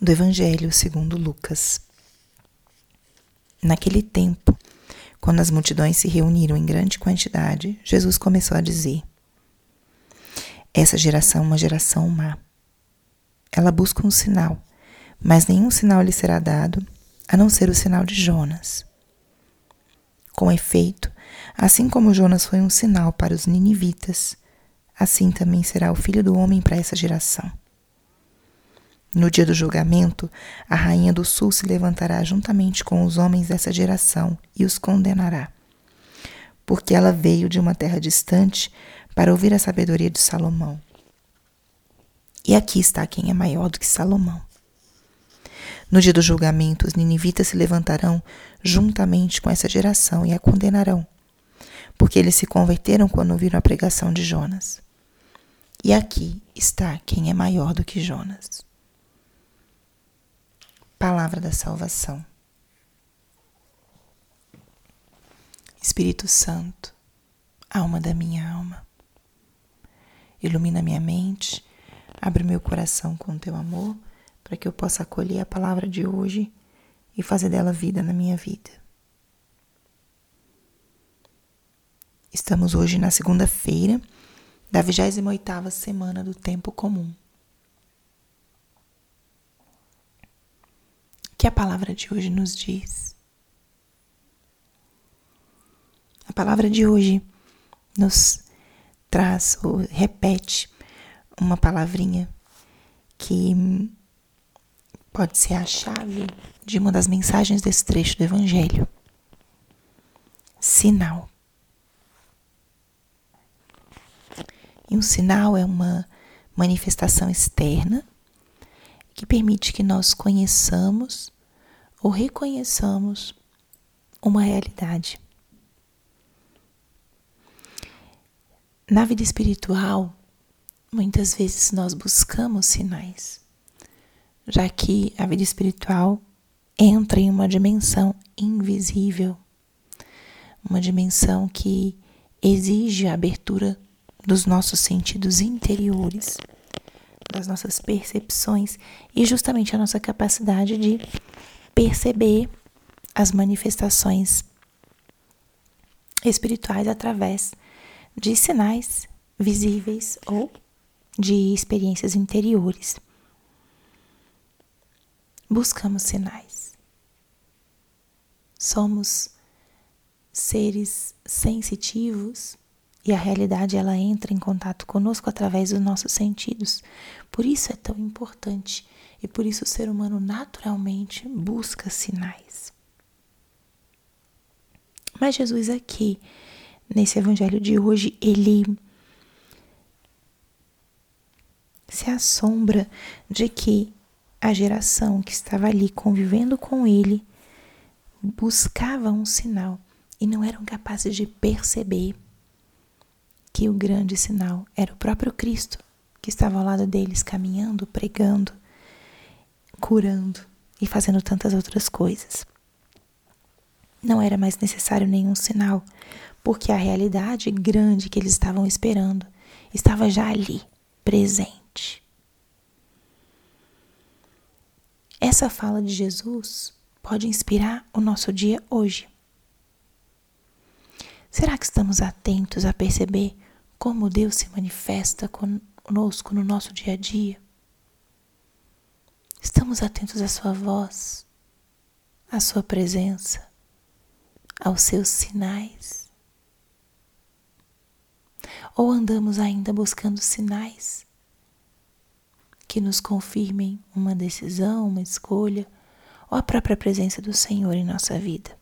do Evangelho segundo Lucas. Naquele tempo, quando as multidões se reuniram em grande quantidade, Jesus começou a dizer: Essa geração é uma geração má. Ela busca um sinal, mas nenhum sinal lhe será dado, a não ser o sinal de Jonas. Com efeito, assim como Jonas foi um sinal para os ninivitas, assim também será o filho do homem para essa geração. No dia do julgamento, a rainha do sul se levantará juntamente com os homens dessa geração e os condenará. Porque ela veio de uma terra distante para ouvir a sabedoria de Salomão. E aqui está quem é maior do que Salomão. No dia do julgamento, os ninivitas se levantarão juntamente com essa geração e a condenarão, porque eles se converteram quando ouviram a pregação de Jonas. E aqui está quem é maior do que Jonas. Palavra da salvação. Espírito Santo, alma da minha alma, ilumina minha mente, abre meu coração com teu amor, para que eu possa acolher a palavra de hoje e fazer dela vida na minha vida. Estamos hoje na segunda-feira da 28ª semana do tempo comum. Que a palavra de hoje nos diz. A palavra de hoje nos traz ou repete uma palavrinha que pode ser a chave de uma das mensagens desse trecho do Evangelho. Sinal. E um sinal é uma manifestação externa que permite que nós conheçamos ou reconheçamos uma realidade. Na vida espiritual, muitas vezes nós buscamos sinais, já que a vida espiritual entra em uma dimensão invisível, uma dimensão que exige a abertura dos nossos sentidos interiores das nossas percepções e justamente a nossa capacidade de perceber as manifestações espirituais através de sinais visíveis ou de experiências interiores. Buscamos sinais. Somos seres sensitivos e a realidade ela entra em contato conosco através dos nossos sentidos. Por isso é tão importante e por isso o ser humano naturalmente busca sinais. Mas Jesus aqui, nesse evangelho de hoje, ele se assombra de que a geração que estava ali convivendo com ele buscava um sinal e não eram capazes de perceber que o grande sinal era o próprio Cristo que estava ao lado deles, caminhando, pregando, curando e fazendo tantas outras coisas. Não era mais necessário nenhum sinal, porque a realidade grande que eles estavam esperando estava já ali, presente. Essa fala de Jesus pode inspirar o nosso dia hoje. Será que estamos atentos a perceber como Deus se manifesta conosco no nosso dia a dia? Estamos atentos à Sua voz, à Sua presença, aos seus sinais? Ou andamos ainda buscando sinais que nos confirmem uma decisão, uma escolha ou a própria presença do Senhor em nossa vida?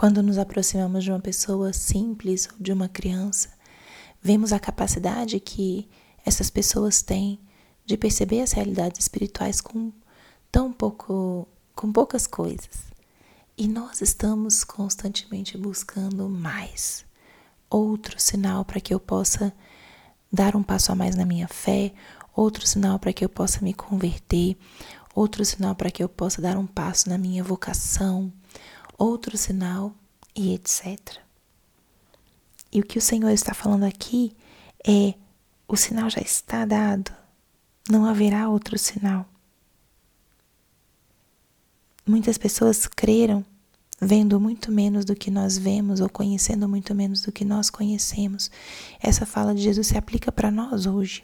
Quando nos aproximamos de uma pessoa simples ou de uma criança, vemos a capacidade que essas pessoas têm de perceber as realidades espirituais com tão pouco, com poucas coisas. E nós estamos constantemente buscando mais, outro sinal para que eu possa dar um passo a mais na minha fé, outro sinal para que eu possa me converter, outro sinal para que eu possa dar um passo na minha vocação, outro sinal e etc. E o que o Senhor está falando aqui é: o sinal já está dado, não haverá outro sinal. Muitas pessoas creram vendo muito menos do que nós vemos ou conhecendo muito menos do que nós conhecemos. Essa fala de Jesus se aplica para nós hoje.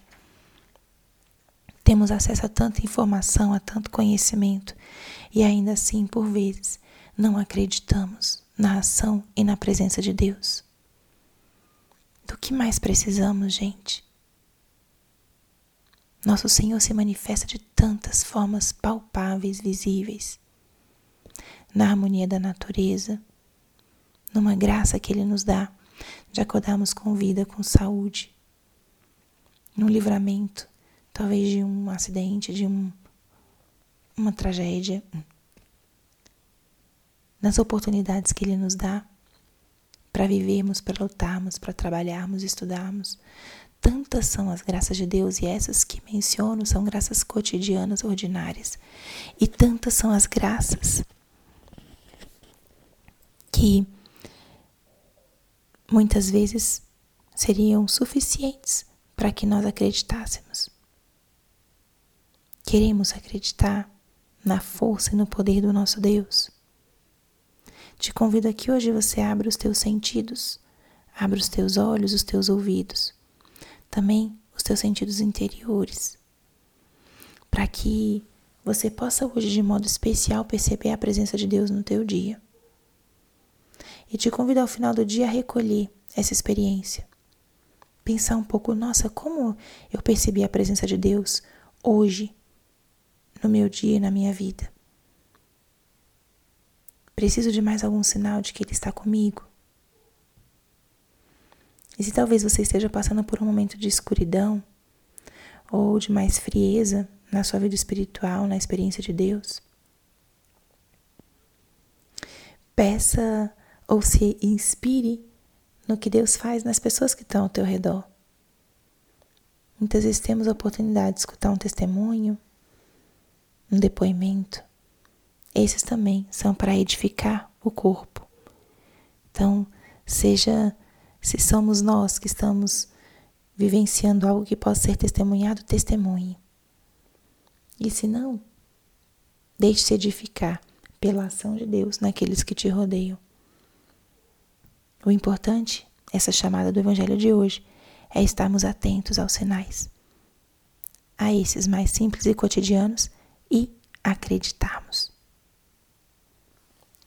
Temos acesso a tanta informação, a tanto conhecimento, e ainda assim, por vezes, não acreditamos na ação e na presença de Deus. Do que mais precisamos, gente? Nosso Senhor se manifesta de tantas formas palpáveis, visíveis na harmonia da natureza, numa graça que Ele nos dá de acordarmos com vida, com saúde, num livramento, talvez de um acidente, de um, uma tragédia, nas oportunidades que Ele nos dá para vivermos, para lutarmos, para trabalharmos, estudarmos. Tantas são as graças de Deus e essas que menciono são graças cotidianas, ordinárias. E tantas são as graças que muitas vezes seriam suficientes para que nós acreditássemos. Queremos acreditar na força e no poder do nosso Deus. Te convido a que hoje você abra os teus sentidos, abra os teus olhos, os teus ouvidos, também os teus sentidos interiores, para que você possa hoje de modo especial perceber a presença de Deus no teu dia e te convido ao final do dia a recolher essa experiência. Pensar um pouco, nossa, como eu percebi a presença de Deus hoje, no meu dia e na minha vida. Preciso de mais algum sinal de que Ele está comigo? E se talvez você esteja passando por um momento de escuridão ou de mais frieza na sua vida espiritual, na experiência de Deus, peça ou se inspire no que Deus faz nas pessoas que estão ao teu redor. Muitas vezes temos a oportunidade de escutar um testemunho, um depoimento. Esses também são para edificar o corpo. Então, seja se somos nós que estamos vivenciando algo que possa ser testemunhado, testemunhe. E se não, deixe-se edificar pela ação de Deus naqueles que te rodeiam. O importante, essa chamada do Evangelho de hoje, é estarmos atentos aos sinais, a esses mais simples e cotidianos e acreditarmos.